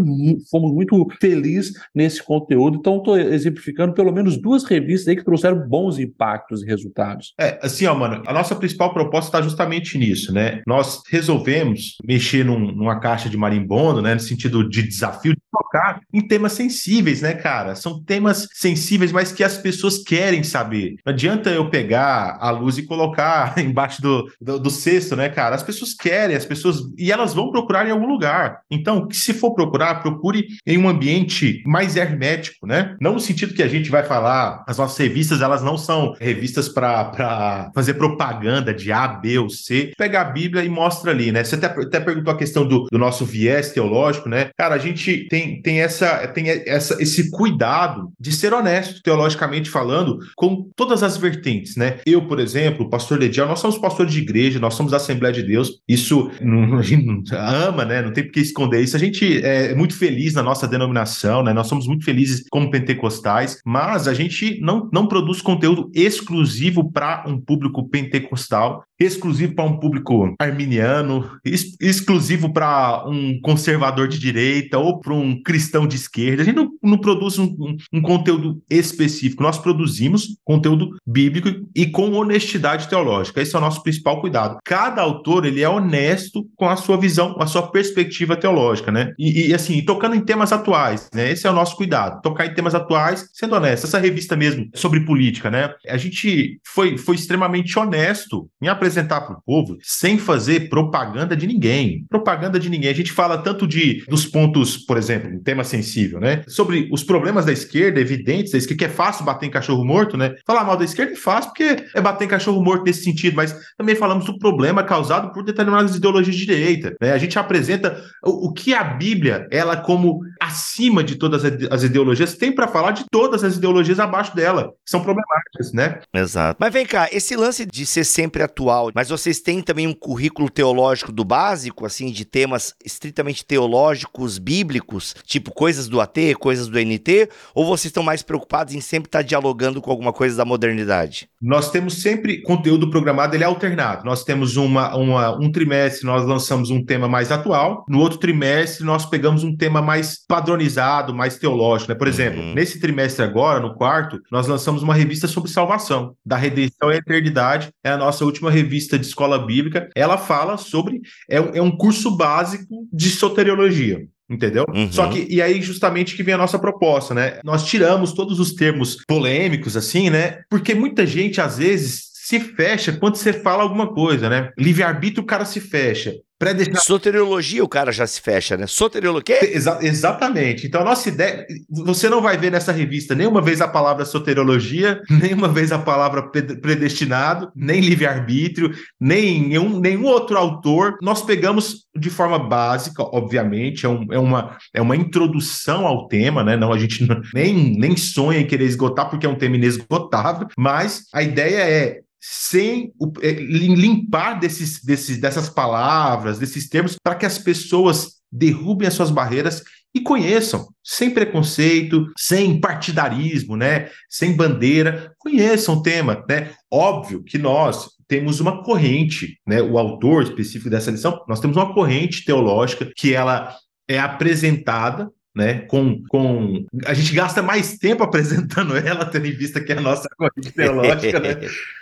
fomos muito felizes nesse conteúdo. Então, estou exemplificando pelo menos duas revistas aí que trouxeram bons impactos e resultados. É, assim, ó, mano, a nossa principal proposta está justamente nisso, né? Nós nós resolvemos mexer num, numa caixa de marimbondo, né, no sentido de desafio, de tocar em temas sensíveis, né, cara? São temas sensíveis, mas que as pessoas querem saber. Não adianta eu pegar a luz e colocar <laughs> embaixo do, do, do cesto, né, cara? As pessoas querem, as pessoas. E elas vão procurar em algum lugar. Então, se for procurar, procure em um ambiente mais hermético, né? Não no sentido que a gente vai falar, as nossas revistas, elas não são revistas para fazer propaganda de A, B ou C. Pega a Bíblia e mostra ali, né? Você até, até perguntou a questão do, do nosso viés teológico, né? Cara, a gente tem, tem, essa, tem essa, esse cuidado de ser honesto, teologicamente falando, com todas as vertentes, né? Eu, por exemplo, pastor Ledial, nós somos pastores de igreja, nós somos da Assembleia de Deus, isso não, <laughs> a gente ama, né? Não tem por que esconder isso. A gente é muito feliz na nossa denominação, né? Nós somos muito felizes como pentecostais, mas a gente não, não produz conteúdo exclusivo para um público pentecostal exclusivo para um público arminiano, ex exclusivo para um conservador de direita ou para um cristão de esquerda. A gente não, não produz um, um, conteúdo específico, nós produzimos conteúdo bíblico e com honestidade teológica. Esse é o nosso principal cuidado. Cada autor ele é honesto com a sua visão, a sua perspectiva teológica, né? E, e assim, tocando em temas atuais, né? Esse é o nosso cuidado, tocar em temas atuais, sendo honesto. Essa revista mesmo sobre política, né? A gente foi, foi extremamente honesto em apresentar apresentar para o povo sem fazer propaganda de ninguém. Propaganda de ninguém. A gente fala tanto de dos pontos, por exemplo, um tema sensível, né? Sobre os problemas da esquerda, evidentes, da esquerda, que é fácil bater em cachorro morto, né? Falar mal da esquerda é fácil porque é bater em cachorro morto nesse sentido, mas também falamos do problema causado por determinadas ideologias de direita. Né? A gente apresenta o, o que a Bíblia, ela como acima de todas as ideologias, tem para falar de todas as ideologias abaixo dela, que são problemáticas, né? Exato. Mas vem cá, esse lance de ser sempre atual mas vocês têm também um currículo teológico do básico, assim, de temas estritamente teológicos, bíblicos, tipo coisas do AT, coisas do NT, ou vocês estão mais preocupados em sempre estar dialogando com alguma coisa da modernidade? Nós temos sempre conteúdo programado, ele é alternado. Nós temos uma, uma, um trimestre, nós lançamos um tema mais atual, no outro trimestre nós pegamos um tema mais padronizado, mais teológico, né? Por exemplo, uhum. nesse trimestre agora, no quarto, nós lançamos uma revista sobre salvação, da redenção e eternidade, é a nossa última revista revista de escola bíblica, ela fala sobre. É, é um curso básico de soteriologia entendeu? Uhum. Só que, e aí justamente que vem a nossa proposta, né? Nós tiramos todos os termos polêmicos, assim, né? Porque muita gente, às vezes, se fecha quando você fala alguma coisa, né? Livre-arbítrio, o cara se fecha. Predestinado. Soteriologia, o cara já se fecha, né? Soteriologia. Exa exatamente. Então, a nossa ideia. Você não vai ver nessa revista nenhuma vez a palavra soteriologia, <laughs> nenhuma vez a palavra predestinado, nem livre-arbítrio, nem nenhum, nenhum outro autor. Nós pegamos de forma básica, obviamente, é, um, é, uma, é uma introdução ao tema, né? Não, a gente não, <laughs> nem, nem sonha em querer esgotar, porque é um tema inesgotável, mas a ideia é sem o, é, limpar desses, desses, dessas palavras, desses termos, para que as pessoas derrubem as suas barreiras e conheçam, sem preconceito, sem partidarismo, né? sem bandeira, conheçam o tema. Né? Óbvio que nós temos uma corrente, né? o autor específico dessa lição, nós temos uma corrente teológica que ela é apresentada né? Com, com a gente gasta mais tempo apresentando <laughs> ela, tendo em vista que é a nossa <laughs> corrente teológica, né?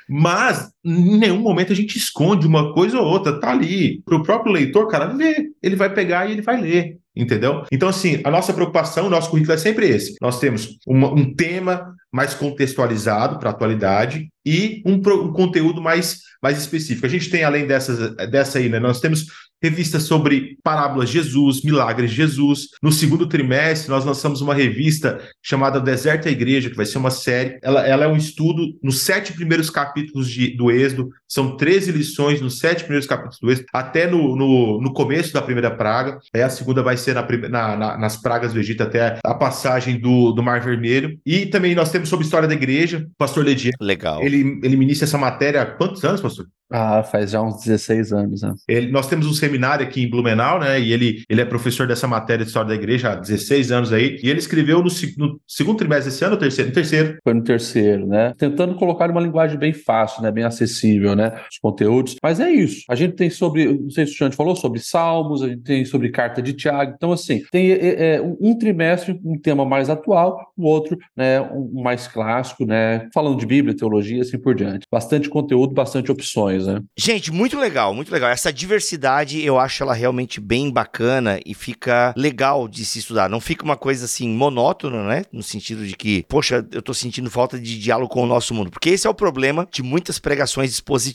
Mas em nenhum momento a gente esconde uma coisa ou outra, tá ali para o próprio leitor, cara, ver, ele vai pegar e ele vai ler, entendeu? Então assim, a nossa preocupação, o nosso currículo é sempre esse. Nós temos uma, um tema mais contextualizado para a atualidade e um, um, conteúdo mais, mais específico. A gente tem, além dessas, dessa aí, né, nós temos revista sobre parábolas de Jesus, milagres de Jesus. No segundo trimestre, nós lançamos uma revista chamada Deserto à Igreja, que vai ser uma série. Ela, ela é um estudo nos sete primeiros capítulos de, do Êxodo, são 13 lições nos sete primeiros capítulos do Êxodo, até no, no, no começo da primeira praga. Aí a segunda vai ser na, na, na, nas pragas do Egito, até a passagem do, do Mar Vermelho. E também nós temos sobre a história da igreja, o pastor Ledier. Legal. Ele, ele inicia essa matéria há quantos anos, pastor? Ah, faz já uns 16 anos, né? Ele, nós temos um seminário aqui em Blumenau, né? E ele, ele é professor dessa matéria de história da igreja há 16 anos aí. E ele escreveu no, no segundo trimestre desse ano ou terceiro? No terceiro. Foi no terceiro, né? Tentando colocar uma linguagem bem fácil, né? Bem acessível, né? Né? Os conteúdos. Mas é isso. A gente tem sobre, não sei se o Xande falou, sobre Salmos, a gente tem sobre carta de Tiago. Então, assim, tem é, é, um trimestre, um tema mais atual, o outro, né, um mais clássico, né? Falando de Bíblia, teologia, assim por diante. Bastante conteúdo, bastante opções, né? Gente, muito legal, muito legal. Essa diversidade eu acho ela realmente bem bacana e fica legal de se estudar. Não fica uma coisa assim monótona, né? No sentido de que, poxa, eu tô sentindo falta de diálogo com o nosso mundo. Porque esse é o problema de muitas pregações expositivas.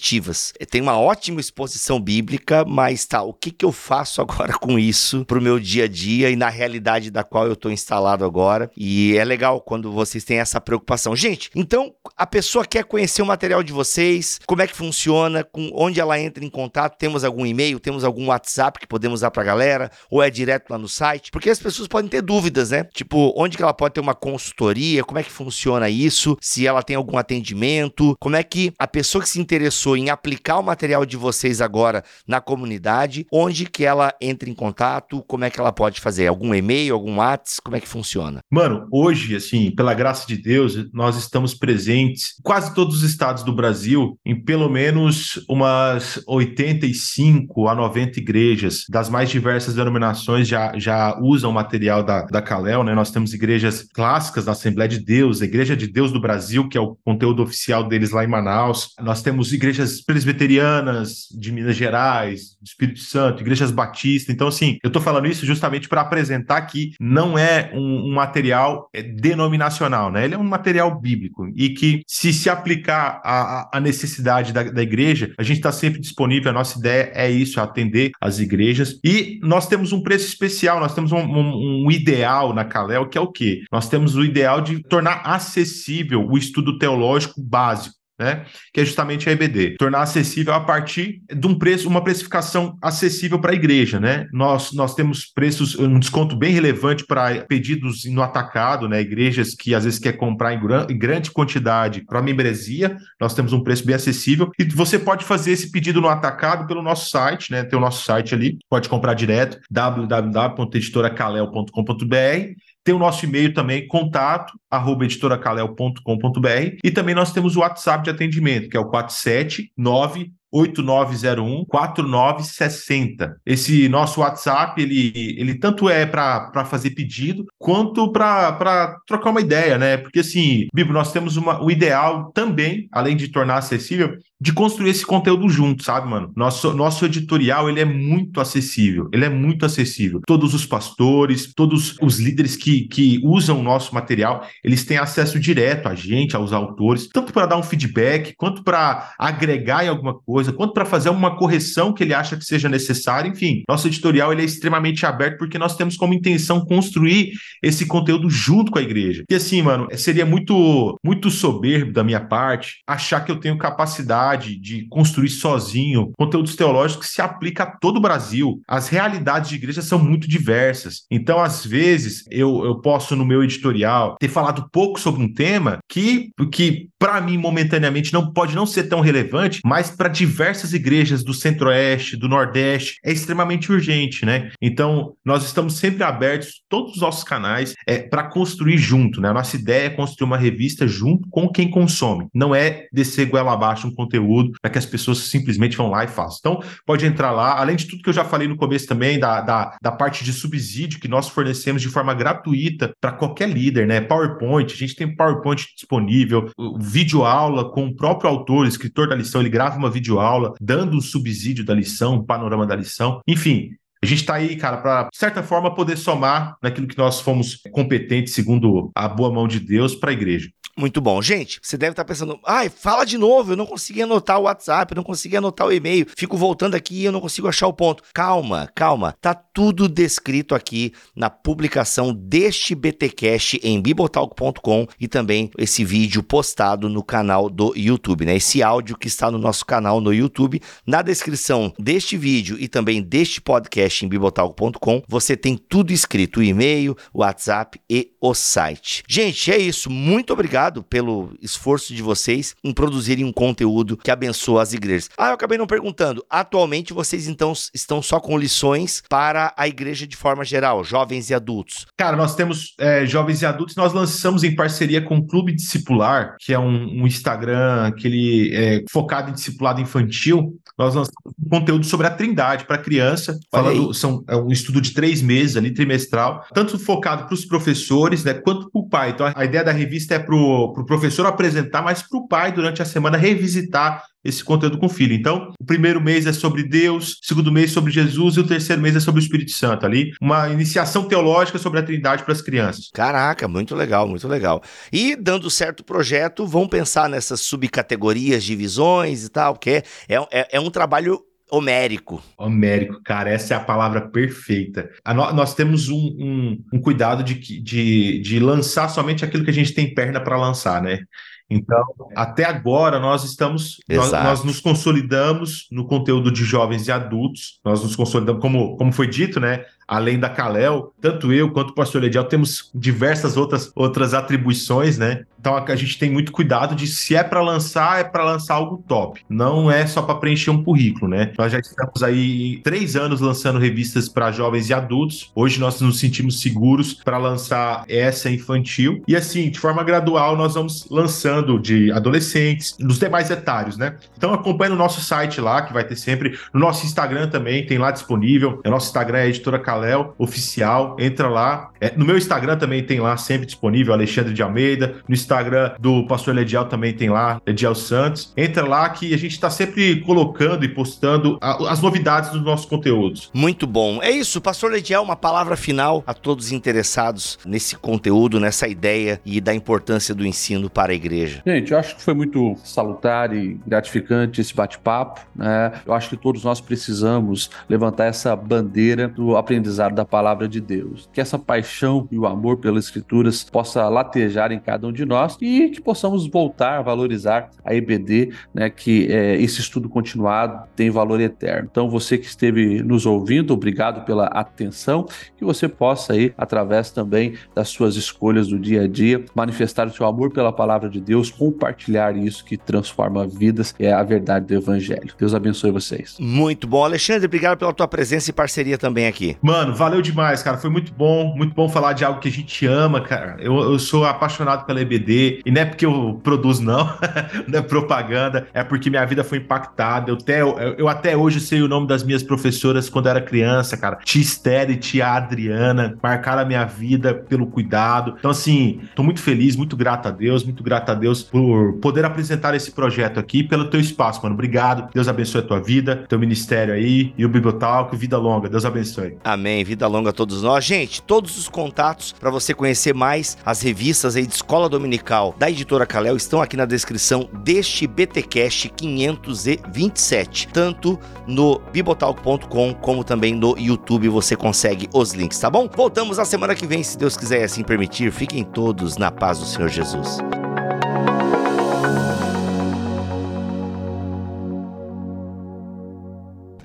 Tem uma ótima exposição bíblica, mas tá, o que que eu faço agora <laughs> com isso pro meu dia a dia e na realidade da qual eu tô instalado agora? E é legal quando vocês têm essa preocupação. Gente, então a pessoa quer conhecer o material de vocês, como é que funciona, com onde ela entra em contato, temos algum e-mail, temos algum WhatsApp que podemos dar pra galera, ou é direto lá no site? Porque as pessoas podem ter dúvidas, né? Tipo, onde que ela pode ter uma consultoria, como é que funciona isso, se ela tem algum atendimento, como é que a pessoa que se interessou em aplicar o material de vocês agora na comunidade, onde que ela entra em contato, como é que ela pode fazer? Algum e-mail, algum WhatsApp, como é que funciona? Mano, hoje, assim, pela graça de Deus, nós estamos presentes em quase todos os estados do Brasil, em pelo menos umas 85 a 90 igrejas das mais diversas denominações já, já usam o material da, da Calel, né? Nós temos igrejas clássicas da Assembleia de Deus, a Igreja de Deus do Brasil, que é o conteúdo oficial deles lá em Manaus. Nós temos igrejas presbiterianas de Minas Gerais, do Espírito Santo, igrejas batistas. Então, assim, eu tô falando isso justamente para apresentar que não é um, um material é, denominacional, né? Ele é um material bíblico e que, se se aplicar à, necessidade da, da igreja, a gente está sempre disponível. A nossa ideia é isso, atender as igrejas. E nós temos um preço especial, nós temos um, um, um ideal na Calel, que é o quê? Nós temos o ideal de tornar acessível o estudo teológico básico né? Que é justamente a EBD, tornar acessível a partir de um preço, uma precificação acessível para a igreja, né? Nós, nós temos preços, um desconto bem relevante para pedidos no atacado, né? Igrejas que às vezes quer comprar em, gran, em grande quantidade para membresia, nós temos um preço bem acessível e você pode fazer esse pedido no atacado pelo nosso site, né? Tem o nosso site ali, pode comprar direto www.editoracalel.com.br tem o nosso e-mail também, contato, arroba editoracalel.com.br. E também nós temos o WhatsApp de atendimento, que é o 479 8901 4960. Esse nosso WhatsApp, ele, ele tanto é para fazer pedido, quanto para trocar uma ideia, né? Porque assim, Bibo, nós temos uma, o ideal também, além de tornar acessível, de construir esse conteúdo junto, sabe, mano? Nosso, nosso editorial, ele é muito acessível, ele é muito acessível. Todos os pastores, todos os líderes que, que usam o nosso material, eles têm acesso direto a gente, aos autores, tanto para dar um feedback, quanto para agregar em alguma coisa, quanto para fazer uma correção que ele acha que seja necessária. Enfim, nosso editorial, ele é extremamente aberto porque nós temos como intenção construir esse conteúdo junto com a igreja. E assim, mano, seria muito, muito soberbo da minha parte achar que eu tenho capacidade de construir sozinho conteúdos teológicos que se aplica a todo o Brasil. As realidades de igreja são muito diversas. Então, às vezes, eu, eu posso, no meu editorial, ter falado pouco sobre um tema que, que para mim, momentaneamente, não pode não ser tão relevante, mas para diversas igrejas do Centro-Oeste, do Nordeste, é extremamente urgente, né? Então, nós estamos sempre abertos, todos os nossos canais, é, para construir junto, né? A nossa ideia é construir uma revista junto com quem consome. Não é descer goela abaixo um conteúdo conteúdo para que as pessoas simplesmente vão lá e façam. Então, pode entrar lá, além de tudo que eu já falei no começo também, da, da, da parte de subsídio que nós fornecemos de forma gratuita para qualquer líder, né? PowerPoint, a gente tem PowerPoint disponível, vídeo aula com o próprio autor, escritor da lição, ele grava uma vídeo aula dando o subsídio da lição, o panorama da lição. Enfim, a gente está aí, cara, para, de certa forma, poder somar naquilo que nós fomos competentes, segundo a boa mão de Deus, para a igreja. Muito bom. Gente, você deve estar pensando, ai, fala de novo, eu não consegui anotar o WhatsApp, eu não consegui anotar o e-mail, fico voltando aqui e eu não consigo achar o ponto. Calma, calma, tá tudo descrito aqui na publicação deste BTcast em bibotalk.com e também esse vídeo postado no canal do YouTube, né? Esse áudio que está no nosso canal no YouTube, na descrição deste vídeo e também deste podcast em bibotalk.com, você tem tudo escrito, o e-mail, o WhatsApp e o site. Gente, é isso. Muito obrigado obrigado pelo esforço de vocês em produzirem um conteúdo que abençoa as igrejas. Ah, eu acabei não perguntando. Atualmente vocês então estão só com lições para a igreja de forma geral, jovens e adultos? Cara, nós temos é, jovens e adultos, nós lançamos em parceria com o Clube Discipular, que é um, um Instagram que ele é focado em discipulado infantil. Nós lançamos um conteúdo sobre a Trindade para criança, falando, são é um estudo de três meses ali, trimestral, tanto focado para os professores, né, quanto para o pai. Então, a ideia da revista é para o pro professor apresentar, mas para o pai, durante a semana, revisitar esse conteúdo com o filho. Então, o primeiro mês é sobre Deus, o segundo mês sobre Jesus e o terceiro mês é sobre o Espírito Santo ali. Uma iniciação teológica sobre a Trindade para as crianças. Caraca, muito legal, muito legal. E dando certo o projeto, vão pensar nessas subcategorias, divisões e tal, porque é, é, é um trabalho homérico. Homérico, cara, essa é a palavra perfeita. A no, nós temos um, um, um cuidado de, de, de lançar somente aquilo que a gente tem perna para lançar, né? Então, até agora, nós estamos, nós, nós, nos consolidamos no conteúdo de jovens e adultos, nós nos consolidamos, como, como foi dito, né? além da Kalel, tanto eu quanto o pastor Ledial temos diversas outras, outras atribuições, né? Então a gente tem muito cuidado de se é para lançar, é para lançar algo top. Não é só para preencher um currículo, né? Nós já estamos aí três anos lançando revistas para jovens e adultos. Hoje nós nos sentimos seguros para lançar essa infantil. E assim, de forma gradual, nós vamos lançando de adolescentes, dos demais etários, né? Então acompanhe no nosso site lá, que vai ter sempre. No nosso Instagram também, tem lá disponível. O nosso Instagram é editora Kalel Oficial. Entra lá. É, no meu Instagram também tem lá sempre disponível, Alexandre de Almeida. No Instagram do Pastor Ledial também tem lá, Ledial Santos. Entra lá que a gente está sempre colocando e postando a, as novidades dos nossos conteúdos. Muito bom. É isso, Pastor Ledial, uma palavra final a todos interessados nesse conteúdo, nessa ideia e da importância do ensino para a igreja. Gente, eu acho que foi muito salutar e gratificante esse bate-papo. Né? Eu acho que todos nós precisamos levantar essa bandeira do aprendizado aprendizado da palavra de Deus. Que essa paixão e o amor pelas escrituras possa latejar em cada um de nós e que possamos voltar a valorizar a EBD, né, que é, esse estudo continuado tem valor eterno. Então, você que esteve nos ouvindo, obrigado pela atenção, que você possa aí, através também das suas escolhas do dia a dia, manifestar o seu amor pela palavra de Deus, compartilhar isso que transforma vidas, é a verdade do Evangelho. Deus abençoe vocês. Muito bom. Alexandre, obrigado pela tua presença e parceria também aqui. Mano, valeu demais, cara. Foi muito bom, muito bom falar de algo que a gente ama, cara. Eu, eu sou apaixonado pela EBD, e não é porque eu produzo, não, <laughs> não é propaganda, é porque minha vida foi impactada. Eu até, eu, eu até hoje sei o nome das minhas professoras quando era criança, cara. Tia Esther e tia Adriana marcaram a minha vida pelo cuidado. Então, assim, tô muito feliz, muito grato a Deus, muito grato a Deus por poder apresentar esse projeto aqui, pelo teu espaço, mano. Obrigado. Deus abençoe a tua vida, teu ministério aí e o Bibotalk, vida longa. Deus abençoe. Amém. Vida longa a todos nós. Gente, todos os contatos para você conhecer mais as revistas aí de Escola Dominical da Editora Calel estão aqui na descrição deste BTcast 527. Tanto no bibotalk.com como também no YouTube você consegue os links, tá bom? Voltamos na semana que vem, se Deus quiser e assim permitir. Fiquem todos na paz do Senhor Jesus.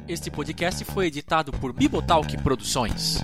Este podcast foi editado por Bibotalk Produções.